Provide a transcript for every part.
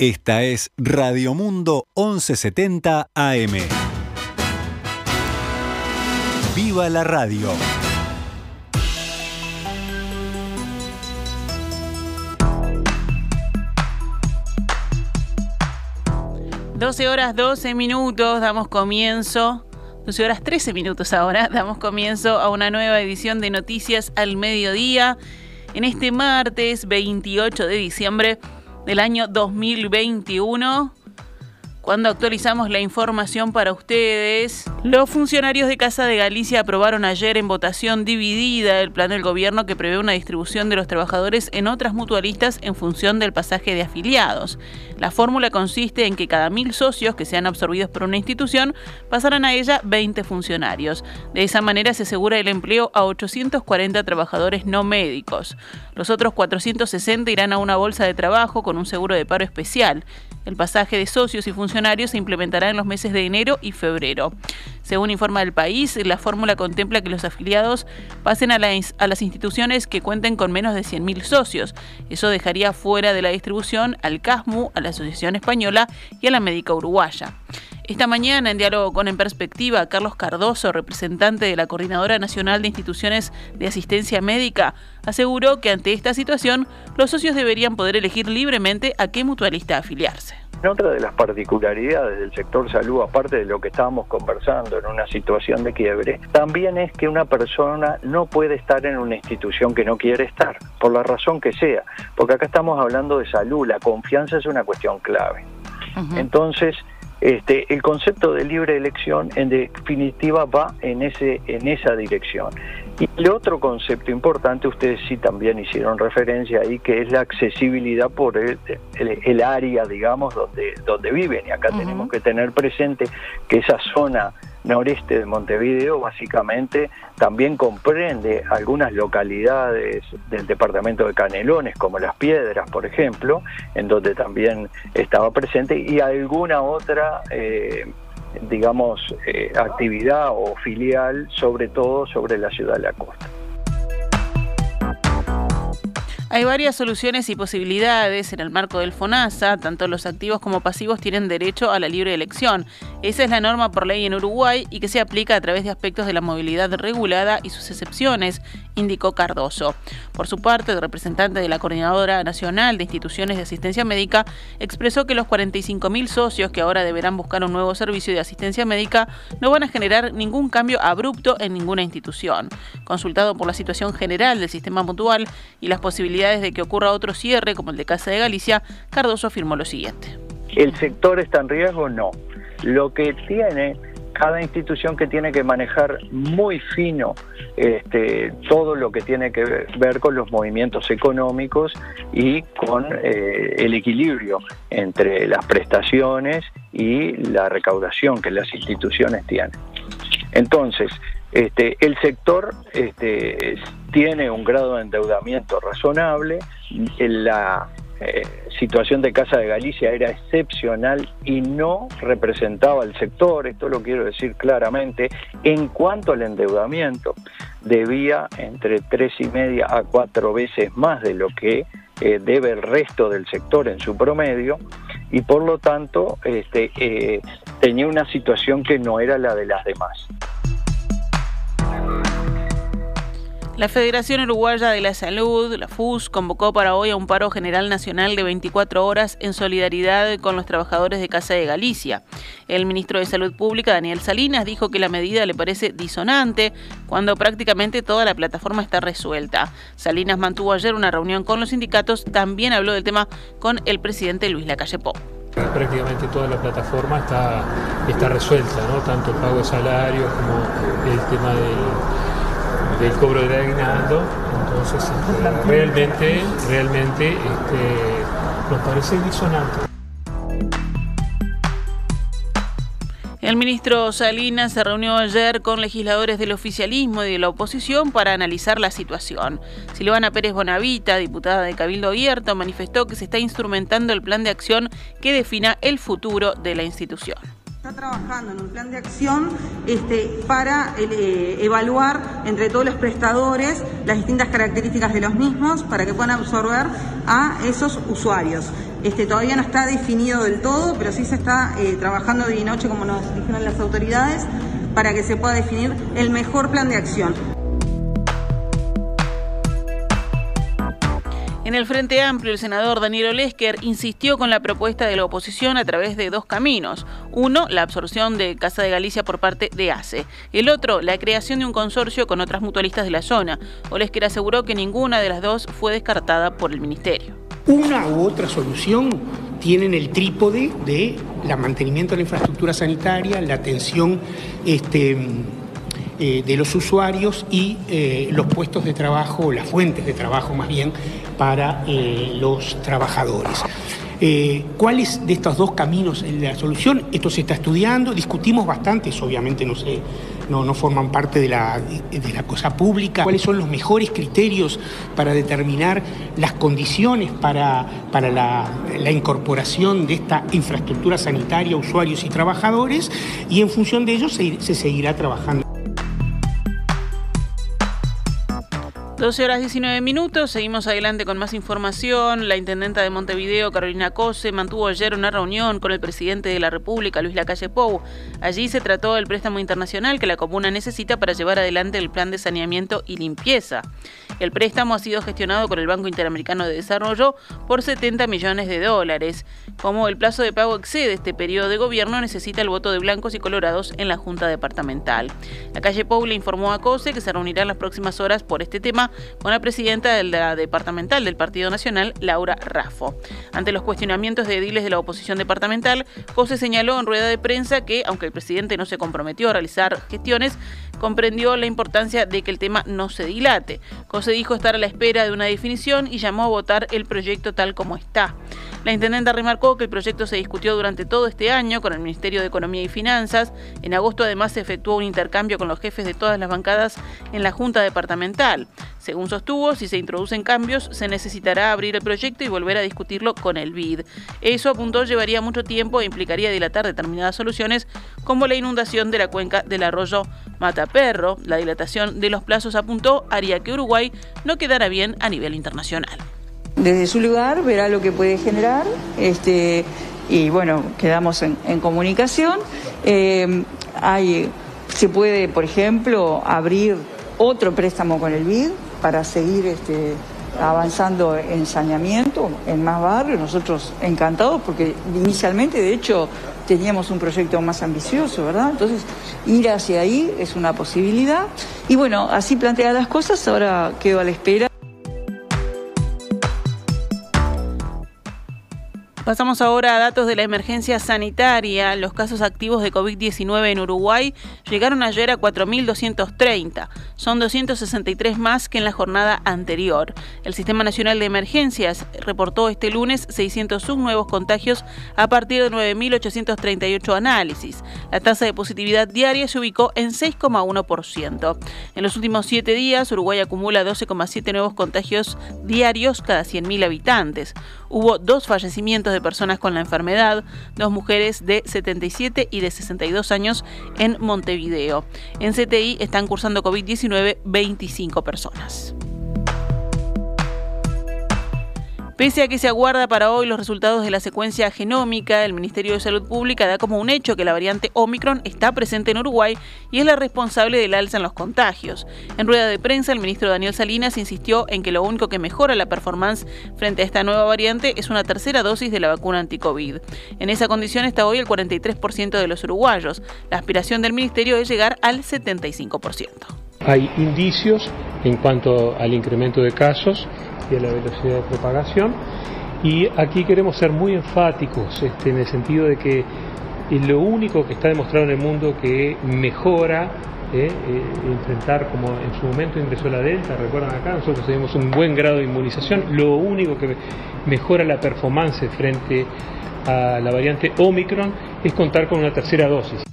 Esta es Radio Mundo 1170 AM. ¡Viva la radio! Doce horas 12 minutos, damos comienzo 12 horas 13 minutos ahora, damos comienzo a una nueva edición de Noticias al Mediodía en este martes 28 de diciembre del año 2021 cuando actualizamos la información para ustedes. Los funcionarios de Casa de Galicia aprobaron ayer en votación dividida el plan del gobierno que prevé una distribución de los trabajadores en otras mutualistas en función del pasaje de afiliados. La fórmula consiste en que cada mil socios que sean absorbidos por una institución pasarán a ella 20 funcionarios. De esa manera se asegura el empleo a 840 trabajadores no médicos. Los otros 460 irán a una bolsa de trabajo con un seguro de paro especial. El pasaje de socios y funcionarios se implementará en los meses de enero y febrero. Según informa el país, la fórmula contempla que los afiliados pasen a, las instituciones que cuenten con menos de 100.000 socios. Eso dejaría fuera de la distribución al CASMU, a la Asociación Española y a la Médica Uruguaya. Esta mañana, en diálogo con En Perspectiva, Carlos Cardoso, representante de la Coordinadora Nacional de Instituciones de Asistencia Médica, aseguró que ante esta situación los socios deberían poder elegir libremente a qué mutualista afiliarse. Otra de las particularidades del sector salud, aparte de lo que estábamos conversando en una situación de quiebre, también es que una persona no puede estar en una institución que no quiere estar, por la razón que sea, porque acá estamos hablando de salud, la confianza es una cuestión clave. Entonces, este, el concepto de libre elección en definitiva va en, ese, en esa dirección. Y el otro concepto importante, ustedes sí también hicieron referencia ahí, que es la accesibilidad por el, el, área, digamos, donde, donde viven. Y acá tenemos que tener presente que esa zona noreste de Montevideo básicamente también comprende algunas localidades del departamento de Canelones, como Las Piedras, por ejemplo, en donde también estaba presente, y alguna otra, eh, digamos, eh, actividad o filial, sobre todo sobre la ciudad de la costa. Hay varias soluciones y posibilidades en el marco del FONASA. Tanto los activos como pasivos tienen derecho a la libre elección. Esa es la norma por ley en Uruguay y que se aplica a través de aspectos de la movilidad regulada y sus excepciones, indicó Cardoso. Por su parte, el representante de la Coordinadora Nacional de Instituciones de Asistencia Médica expresó que los 45.000 socios que ahora deberán buscar un nuevo servicio de asistencia médica no van a generar ningún cambio abrupto en ninguna institución. Consultado por la situación general del sistema mutual y las posibilidades de que ocurra otro cierre como el de Casa de Galicia, Cardoso afirmó lo siguiente. ¿El sector está en riesgo? No. Lo que tiene cada institución que tiene que manejar muy fino este, todo lo que tiene que ver con los movimientos económicos y con eh, el equilibrio entre las prestaciones y la recaudación que las instituciones tienen. Entonces, este, el sector este, tiene un grado de endeudamiento razonable, la eh, situación de Casa de Galicia era excepcional y no representaba al sector, esto lo quiero decir claramente, en cuanto al endeudamiento, debía entre tres y media a cuatro veces más de lo que eh, debe el resto del sector en su promedio y por lo tanto este, eh, tenía una situación que no era la de las demás. La Federación Uruguaya de la Salud, la FUS, convocó para hoy a un paro general nacional de 24 horas en solidaridad con los trabajadores de Casa de Galicia. El ministro de Salud Pública, Daniel Salinas, dijo que la medida le parece disonante cuando prácticamente toda la plataforma está resuelta. Salinas mantuvo ayer una reunión con los sindicatos, también habló del tema con el presidente Luis Lacalle Pou prácticamente toda la plataforma está, está resuelta, ¿no? tanto el pago de salarios como el tema del cobro de aguinaldo. Entonces, este, realmente, realmente este, nos parece disonante. El ministro Salinas se reunió ayer con legisladores del oficialismo y de la oposición para analizar la situación. Silvana Pérez Bonavita, diputada de Cabildo Abierto, manifestó que se está instrumentando el plan de acción que defina el futuro de la institución. Está trabajando en un plan de acción este, para eh, evaluar entre todos los prestadores las distintas características de los mismos para que puedan absorber a esos usuarios. Este, todavía no está definido del todo, pero sí se está eh, trabajando día y noche, como nos dijeron las autoridades, para que se pueda definir el mejor plan de acción. En el Frente Amplio, el senador Daniel Olesker insistió con la propuesta de la oposición a través de dos caminos. Uno, la absorción de Casa de Galicia por parte de ACE. El otro, la creación de un consorcio con otras mutualistas de la zona. Olesker aseguró que ninguna de las dos fue descartada por el Ministerio. Una u otra solución tienen el trípode de la mantenimiento de la infraestructura sanitaria, la atención este, eh, de los usuarios y eh, los puestos de trabajo, las fuentes de trabajo más bien, para eh, los trabajadores. ¿Cuáles de estos dos caminos es la solución? Esto se está estudiando, discutimos bastante, obviamente no sé, no, forman parte de la, de la cosa pública. ¿Cuáles son los mejores criterios para determinar las condiciones para, para la, la incorporación de esta infraestructura sanitaria, usuarios y trabajadores? Y en función de ello se seguirá trabajando. 12 horas 19 minutos, seguimos adelante con más información. La intendenta de Montevideo, Carolina Cose, mantuvo ayer una reunión con el presidente de la República, Luis Lacalle Pou. Allí se trató del préstamo internacional que la comuna necesita para llevar adelante el plan de saneamiento y limpieza. El préstamo ha sido gestionado por el Banco Interamericano de Desarrollo por 70 millones de dólares. Como el plazo de pago excede este periodo de gobierno, necesita el voto de blancos y colorados en la Junta Departamental. La calle Pou le informó a COSE que se reunirá en las próximas horas por este tema con la presidenta de la departamental del Partido Nacional, Laura Raffo. Ante los cuestionamientos de ediles de la oposición departamental, COSE señaló en rueda de prensa que, aunque el presidente no se comprometió a realizar gestiones, comprendió la importancia de que el tema no se dilate. José dijo estar a la espera de una definición y llamó a votar el proyecto tal como está. La intendenta remarcó que el proyecto se discutió durante todo este año con el Ministerio de Economía y Finanzas. En agosto además se efectuó un intercambio con los jefes de todas las bancadas en la Junta Departamental. Según sostuvo, si se introducen cambios, se necesitará abrir el proyecto y volver a discutirlo con el BID. Eso, apuntó, llevaría mucho tiempo e implicaría dilatar determinadas soluciones, como la inundación de la cuenca del arroyo Mataperro. La dilatación de los plazos, apuntó, haría que Uruguay no quedara bien a nivel internacional. Desde su lugar verá lo que puede generar este, y bueno, quedamos en, comunicación. Eh, hay, se puede, por ejemplo, abrir otro préstamo con el BID para seguir este, avanzando en saneamiento, en más barrios. Nosotros encantados porque inicialmente, de hecho, teníamos un proyecto más ambicioso, ¿verdad? Entonces, ir hacia ahí es una posibilidad. Y bueno, así plantea las cosas, ahora quedo a la espera. Pasamos ahora a datos de la emergencia sanitaria. Los casos activos de COVID-19 en Uruguay llegaron ayer a 4.230. Son 263 más que en la jornada anterior. El Sistema Nacional de Emergencias reportó este lunes 601 nuevos contagios a partir de 9.838 análisis. La tasa de positividad diaria se ubicó en 6,1%. En los últimos siete días, Uruguay acumula 12,7 nuevos contagios diarios cada 100.000 habitantes. Hubo dos fallecimientos de personas con la enfermedad, dos mujeres de 77 y de 62 años en Montevideo. En CTI están cursando COVID-19 25 personas. Pese a que se aguarda para hoy los resultados de la secuencia genómica, el Ministerio de Salud Pública da como un hecho que la variante Omicron está presente en Uruguay y es la responsable del alza en los contagios. En rueda de prensa, el ministro Daniel Salinas insistió en que lo único que mejora la performance frente a esta nueva variante es una tercera dosis de la vacuna anti-COVID. En esa condición está hoy el 43% de los uruguayos. La aspiración del ministerio es llegar al 75%. Hay indicios en cuanto al incremento de casos y a la velocidad de propagación. Y aquí queremos ser muy enfáticos este, en el sentido de que lo único que está demostrado en el mundo que mejora eh, eh, enfrentar como en su momento ingresó la Delta, recuerdan acá, nosotros tenemos un buen grado de inmunización, lo único que mejora la performance frente a la variante Omicron es contar con una tercera dosis.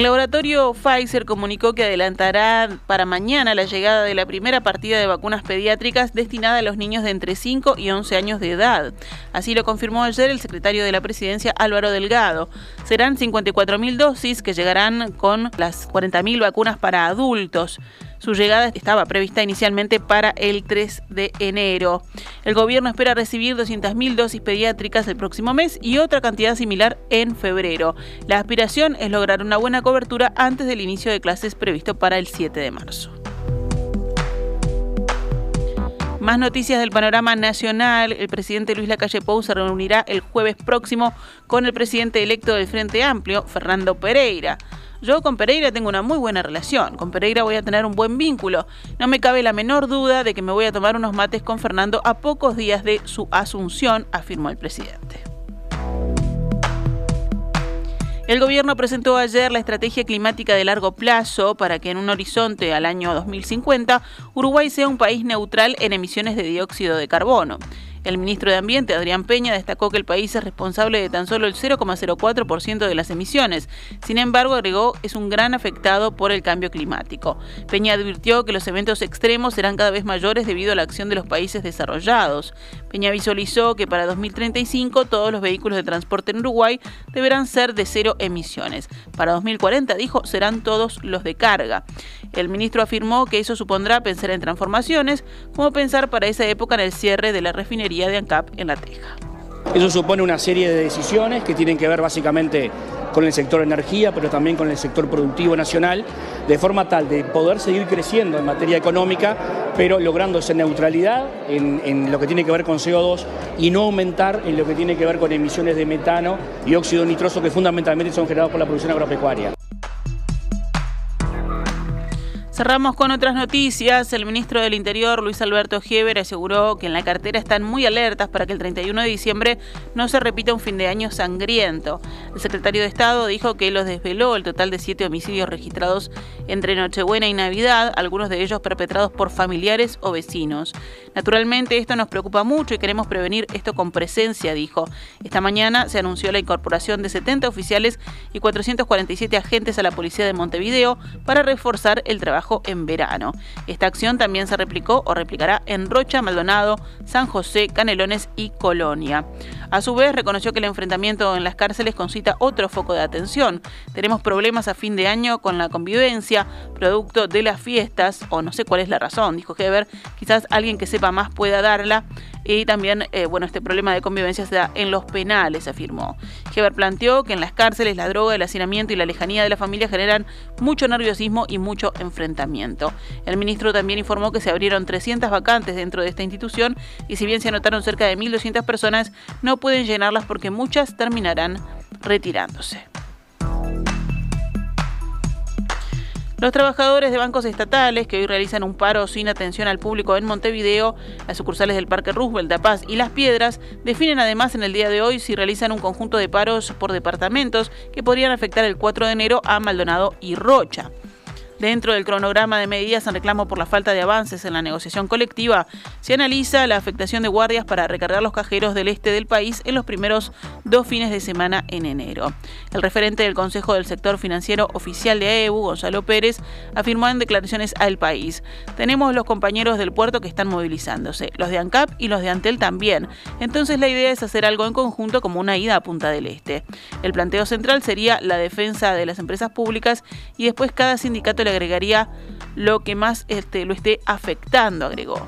El laboratorio Pfizer comunicó que adelantará para mañana la llegada de la primera partida de vacunas pediátricas destinada a los niños de entre 5 y 11 años de edad. Así lo confirmó ayer el secretario de la presidencia Álvaro Delgado. Serán 54.000 dosis que llegarán con las 40.000 vacunas para adultos. Su llegada estaba prevista inicialmente para el 3 de enero. El gobierno espera recibir 200.000 dosis pediátricas el próximo mes y otra cantidad similar en febrero. La aspiración es lograr una buena cobertura antes del inicio de clases previsto para el 7 de marzo. Más noticias del panorama nacional. El presidente Luis Lacalle Pou se reunirá el jueves próximo con el presidente electo del Frente Amplio, Fernando Pereira. Yo con Pereira tengo una muy buena relación, con Pereira voy a tener un buen vínculo. No me cabe la menor duda de que me voy a tomar unos mates con Fernando a pocos días de su asunción, afirmó el presidente. El gobierno presentó ayer la estrategia climática de largo plazo para que en un horizonte al año 2050 Uruguay sea un país neutral en emisiones de dióxido de carbono. El ministro de Ambiente, Adrián Peña, destacó que el país es responsable de tan solo el 0,04% de las emisiones. Sin embargo, agregó, es un gran afectado por el cambio climático. Peña advirtió que los eventos extremos serán cada vez mayores debido a la acción de los países desarrollados. Peña visualizó que para 2035 todos los vehículos de transporte en Uruguay deberán ser de cero emisiones. Para 2040, dijo, serán todos los de carga. El ministro afirmó que eso supondrá pensar en transformaciones, como pensar para esa época en el cierre de la refinería de ANCAP en La Teja. Eso supone una serie de decisiones que tienen que ver básicamente con el sector energía, pero también con el sector productivo nacional, de forma tal de poder seguir creciendo en materia económica, pero logrando esa neutralidad en, en, lo que tiene que ver con CO2 y no aumentar en lo que tiene que ver con emisiones de metano y óxido nitroso que fundamentalmente son generados por la producción agropecuaria. Cerramos con otras noticias. El ministro del Interior, Luis Alberto Gieber, aseguró que en la cartera están muy alertas para que el 31 de diciembre no se repita un fin de año sangriento. El secretario de Estado dijo que los desveló el total de siete homicidios registrados entre Nochebuena y Navidad, algunos de ellos perpetrados por familiares o vecinos. Naturalmente, esto nos preocupa mucho y queremos prevenir esto con presencia, dijo. Esta mañana se anunció la incorporación de 70 oficiales y 447 agentes a la policía de Montevideo para reforzar el trabajo en verano. Esta acción también se replicó o replicará en Rocha, Maldonado, San José, Canelones y Colonia. A su vez, reconoció que el enfrentamiento en las cárceles concita otro foco de atención. Tenemos problemas a fin de año con la convivencia, producto de las fiestas, o no sé cuál es la razón, dijo Heber. Quizás alguien que sepa más pueda darla. Y también, eh, bueno, este problema de convivencia se da en los penales, afirmó. Heber planteó que en las cárceles la droga, el hacinamiento y la lejanía de la familia generan mucho nerviosismo y mucho enfrentamiento. El ministro también informó que se abrieron 300 vacantes dentro de esta institución y si bien se anotaron cerca de 1.200 personas, no pueden llenarlas porque muchas terminarán retirándose. Los trabajadores de bancos estatales que hoy realizan un paro sin atención al público en Montevideo, las sucursales del Parque Roosevelt, de Paz y Las Piedras definen además en el día de hoy si realizan un conjunto de paros por departamentos que podrían afectar el 4 de enero a Maldonado y Rocha. Dentro del cronograma de medidas en reclamo por la falta de avances en la negociación colectiva, se analiza la afectación de guardias para recargar los cajeros del este del país en los primeros dos fines de semana en enero. El referente del Consejo del Sector Financiero Oficial de AEU, Gonzalo Pérez, afirmó en declaraciones al país, tenemos los compañeros del puerto que están movilizándose, los de ANCAP y los de Antel también. Entonces la idea es hacer algo en conjunto como una ida a Punta del Este. El planteo central sería la defensa de las empresas públicas y después cada sindicato le agregaría lo que más este, lo esté afectando, agregó.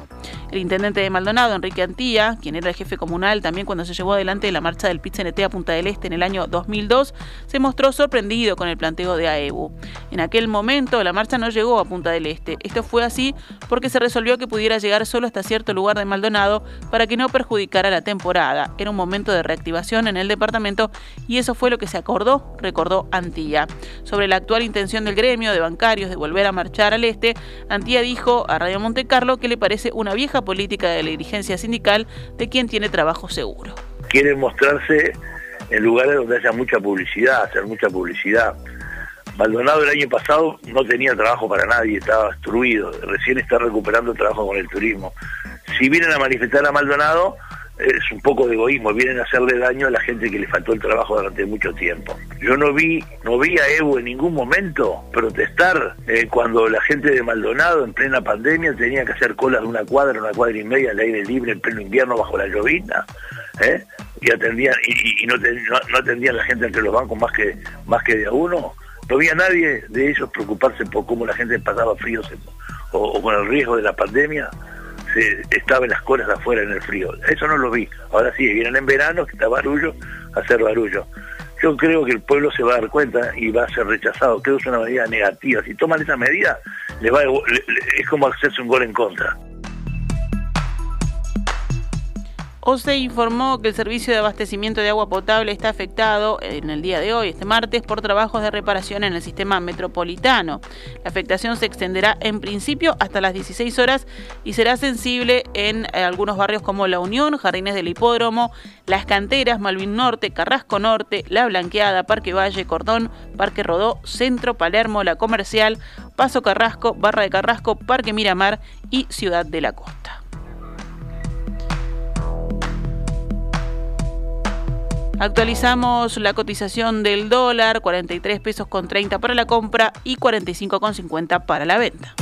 El intendente de Maldonado, Enrique Antilla, quien era el jefe comunal también cuando se llevó adelante la marcha del pit a Punta del Este en el año 2002, se mostró sorprendido con el planteo de AEBU. En aquel momento la marcha no llegó a Punta del Este. Esto fue así porque se resolvió que pudiera llegar solo hasta cierto lugar de Maldonado para que no perjudicara la temporada. Era un momento de reactivación en el departamento y eso fue lo que se acordó, recordó Antilla. Sobre la actual intención del gremio de bancarios de volver a marchar al este, Antilla dijo a Radio Montecarlo que le parece una vieja política de la dirigencia sindical de quien tiene trabajo seguro. Quiere mostrarse en lugares donde haya mucha publicidad, hacer mucha publicidad. Maldonado el año pasado no tenía trabajo para nadie, estaba destruido, recién está recuperando el trabajo con el turismo. Si vienen a manifestar a Maldonado, es un poco de egoísmo, vienen a hacerle daño a la gente que le faltó el trabajo durante mucho tiempo. Yo no vi, no vi a Evo en ningún momento protestar eh, cuando la gente de Maldonado en plena pandemia tenía que hacer colas de una cuadra, una cuadra y media al aire libre en pleno invierno bajo la llovina, ¿eh? y atendían y, no, no, atendían la gente entre los bancos más que más que de a uno. No vi a nadie de ellos preocuparse por cómo la gente pasaba frío o, con el riesgo de la pandemia, se estaba en las colas de afuera en el frío. Eso no lo vi. Ahora sí, vienen en verano, que está barullo, hacer barullo. Yo creo que el pueblo se va a dar cuenta y va a ser rechazado. Creo que es una medida negativa. Si toman esa medida, le va es como hacerse un gol en contra. OCE informó que el servicio de abastecimiento de agua potable está afectado en el día de hoy, este martes, por trabajos de reparación en el sistema metropolitano. La afectación se extenderá en principio hasta las 16 horas y será sensible en eh, algunos barrios como La Unión, Jardines del Hipódromo, Las Canteras, Malvin Norte, Carrasco Norte, La Blanqueada, Parque Valle, Cordón, Parque Rodó, Centro, Palermo, La Comercial, Paso Carrasco, Barra de Carrasco, Parque Miramar y Ciudad de la Costa. Actualizamos la cotización del dólar, 43 pesos con 30 para la compra y 45 con 50 para la venta.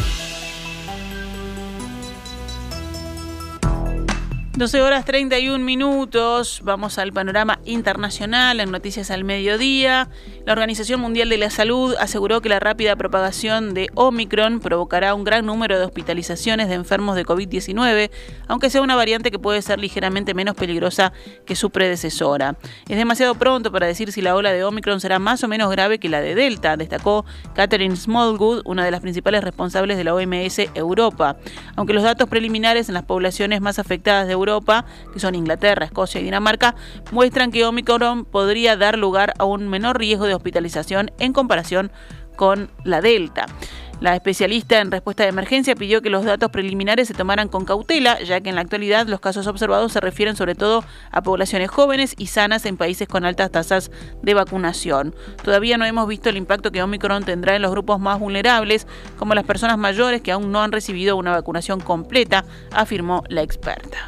12 horas 31 minutos, vamos al panorama internacional en Noticias al Mediodía. La Organización Mundial de la Salud aseguró que la rápida propagación de Omicron provocará un gran número de hospitalizaciones de enfermos de COVID-19, aunque sea una variante que puede ser ligeramente menos peligrosa que su predecesora. Es demasiado pronto para decir si la ola de Omicron será más o menos grave que la de Delta, destacó Catherine Smallwood, una de las principales responsables de la OMS Europa. Aunque los datos preliminares en las poblaciones más afectadas de Europa que son Inglaterra, Escocia y Dinamarca, muestran que Omicron podría dar lugar a un menor riesgo de hospitalización en comparación con la Delta. La especialista en respuesta de emergencia pidió que los datos preliminares se tomaran con cautela, ya que en la actualidad los casos observados se refieren sobre todo a poblaciones jóvenes y sanas en países con altas tasas de vacunación. Todavía no hemos visto el impacto que Omicron tendrá en los grupos más vulnerables, como las personas mayores que aún no han recibido una vacunación completa, afirmó la experta.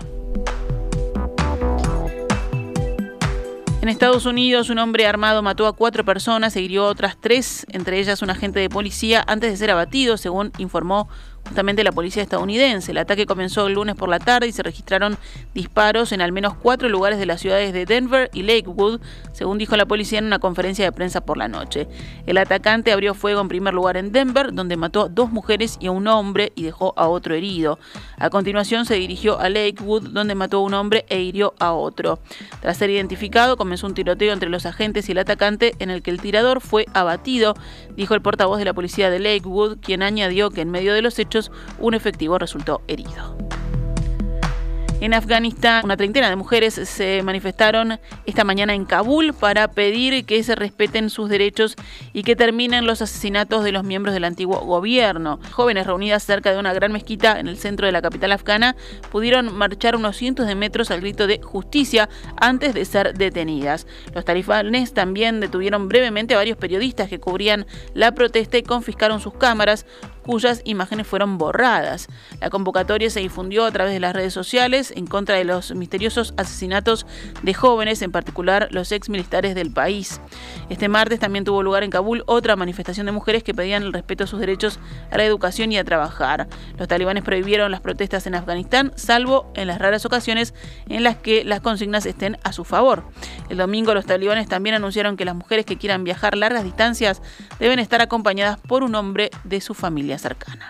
En Estados Unidos, un hombre armado mató a cuatro personas e hirió otras tres, entre ellas un agente de policía, antes de ser abatido, según informó justamente la policía estadounidense. El ataque comenzó el lunes por la tarde y se registraron disparos en al menos cuatro lugares de las ciudades de Denver y Lakewood, según dijo la policía en una conferencia de prensa por la noche. El atacante abrió fuego en primer lugar en Denver, donde mató a dos mujeres y a un hombre y dejó a otro herido. A continuación se dirigió a Lakewood, donde mató a un hombre e hirió a otro. Tras ser identificado, comenzó un tiroteo entre los agentes y el atacante en el que el tirador fue abatido, dijo el portavoz de la policía de Lakewood, quien añadió que en medio de los hechos un efectivo resultó herido. En Afganistán, una treintena de mujeres se manifestaron esta mañana en Kabul para pedir que se respeten sus derechos y que terminen los asesinatos de los miembros del antiguo gobierno. Jóvenes reunidas cerca de una gran mezquita en el centro de la capital afgana pudieron marchar unos cientos de metros al grito de justicia antes de ser detenidas. Los talibanes también detuvieron brevemente a varios periodistas que cubrían la protesta y confiscaron sus cámaras cuyas imágenes fueron borradas. La convocatoria se difundió a través de las redes sociales en contra de los misteriosos asesinatos de jóvenes, en particular los ex militares del país. Este martes también tuvo lugar en Kabul otra manifestación de mujeres que pedían el respeto a sus derechos a la educación y a trabajar. Los talibanes prohibieron las protestas en Afganistán, salvo en las raras ocasiones en las que las consignas estén a su favor. El domingo los talibanes también anunciaron que las mujeres que quieran viajar largas distancias deben estar acompañadas por un hombre de su familia cercana.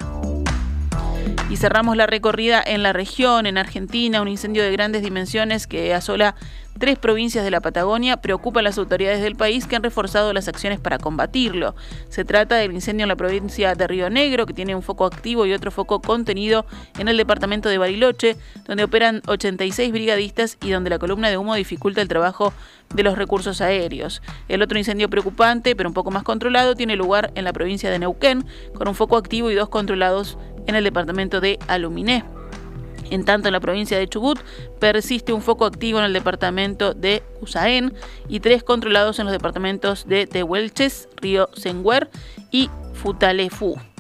Y cerramos la recorrida en la región, en Argentina, un incendio de grandes dimensiones que asola tres provincias de la Patagonia preocupa a las autoridades del país que han reforzado las acciones para combatirlo. Se trata del incendio en la provincia de Río Negro, que tiene un foco activo y otro foco contenido en el departamento de Bariloche, donde operan 86 brigadistas y donde la columna de humo dificulta el trabajo de los recursos aéreos. El otro incendio preocupante, pero un poco más controlado, tiene lugar en la provincia de Neuquén, con un foco activo y dos controlados en el departamento de Aluminé. En tanto, en la provincia de Chubut persiste un foco activo en el departamento de Usaén y tres controlados en los departamentos de Tehuelches, Río Senguer y Futalefu.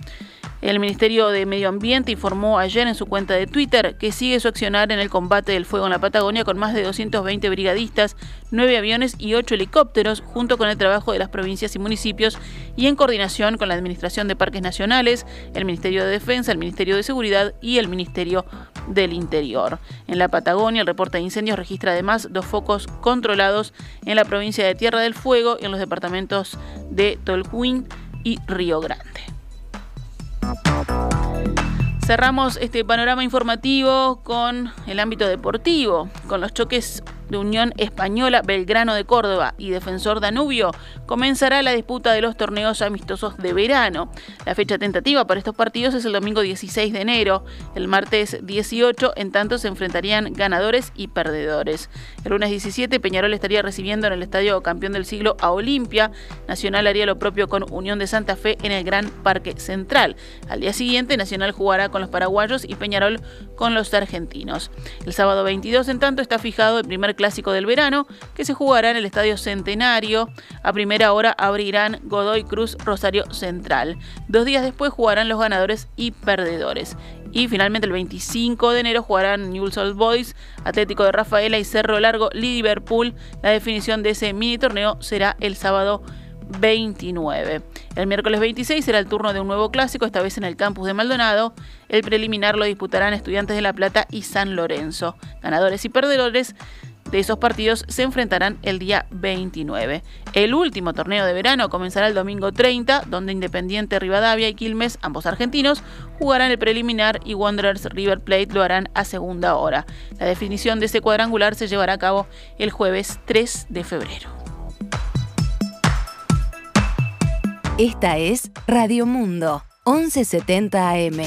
El Ministerio de Medio Ambiente informó ayer en su cuenta de Twitter que sigue su accionar en el combate del fuego en la Patagonia con más de 220 brigadistas, 9 aviones y 8 helicópteros, junto con el trabajo de las provincias y municipios y en coordinación con la Administración de Parques Nacionales, el Ministerio de Defensa, el Ministerio de Seguridad y el Ministerio del Interior. En la Patagonia, el reporte de incendios registra además dos focos controlados en la provincia de Tierra del Fuego y en los departamentos de Tolhuin y Río Grande. Cerramos este panorama informativo con el ámbito deportivo, con los choques de Unión Española, Belgrano de Córdoba y Defensor Danubio, comenzará la disputa de los torneos amistosos de verano. La fecha tentativa para estos partidos es el domingo 16 de enero. El martes 18, en tanto, se enfrentarían ganadores y perdedores. El lunes 17, Peñarol estaría recibiendo en el Estadio Campeón del Siglo a Olimpia. Nacional haría lo propio con Unión de Santa Fe en el Gran Parque Central. Al día siguiente, Nacional jugará con los paraguayos y Peñarol con los argentinos. El sábado 22, en tanto, está fijado el primer clásico del verano, que se jugará en el Estadio Centenario. A primera hora abrirán Godoy Cruz Rosario Central. Dos días después jugarán los ganadores y perdedores. Y finalmente el 25 de enero jugarán Newell's Old Boys, Atlético de Rafaela y Cerro Largo Liverpool. La definición de ese mini torneo será el sábado 29. El miércoles 26 será el turno de un nuevo clásico, esta vez en el campus de Maldonado. El preliminar lo disputarán Estudiantes de La Plata y San Lorenzo. Ganadores y perdedores de esos partidos se enfrentarán el día 29. El último torneo de verano comenzará el domingo 30, donde Independiente Rivadavia y Quilmes, ambos argentinos, jugarán el preliminar y Wanderers River Plate lo harán a segunda hora. La definición de este cuadrangular se llevará a cabo el jueves 3 de febrero. Esta es Radio Mundo, 1170 AM.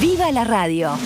¡Viva la radio!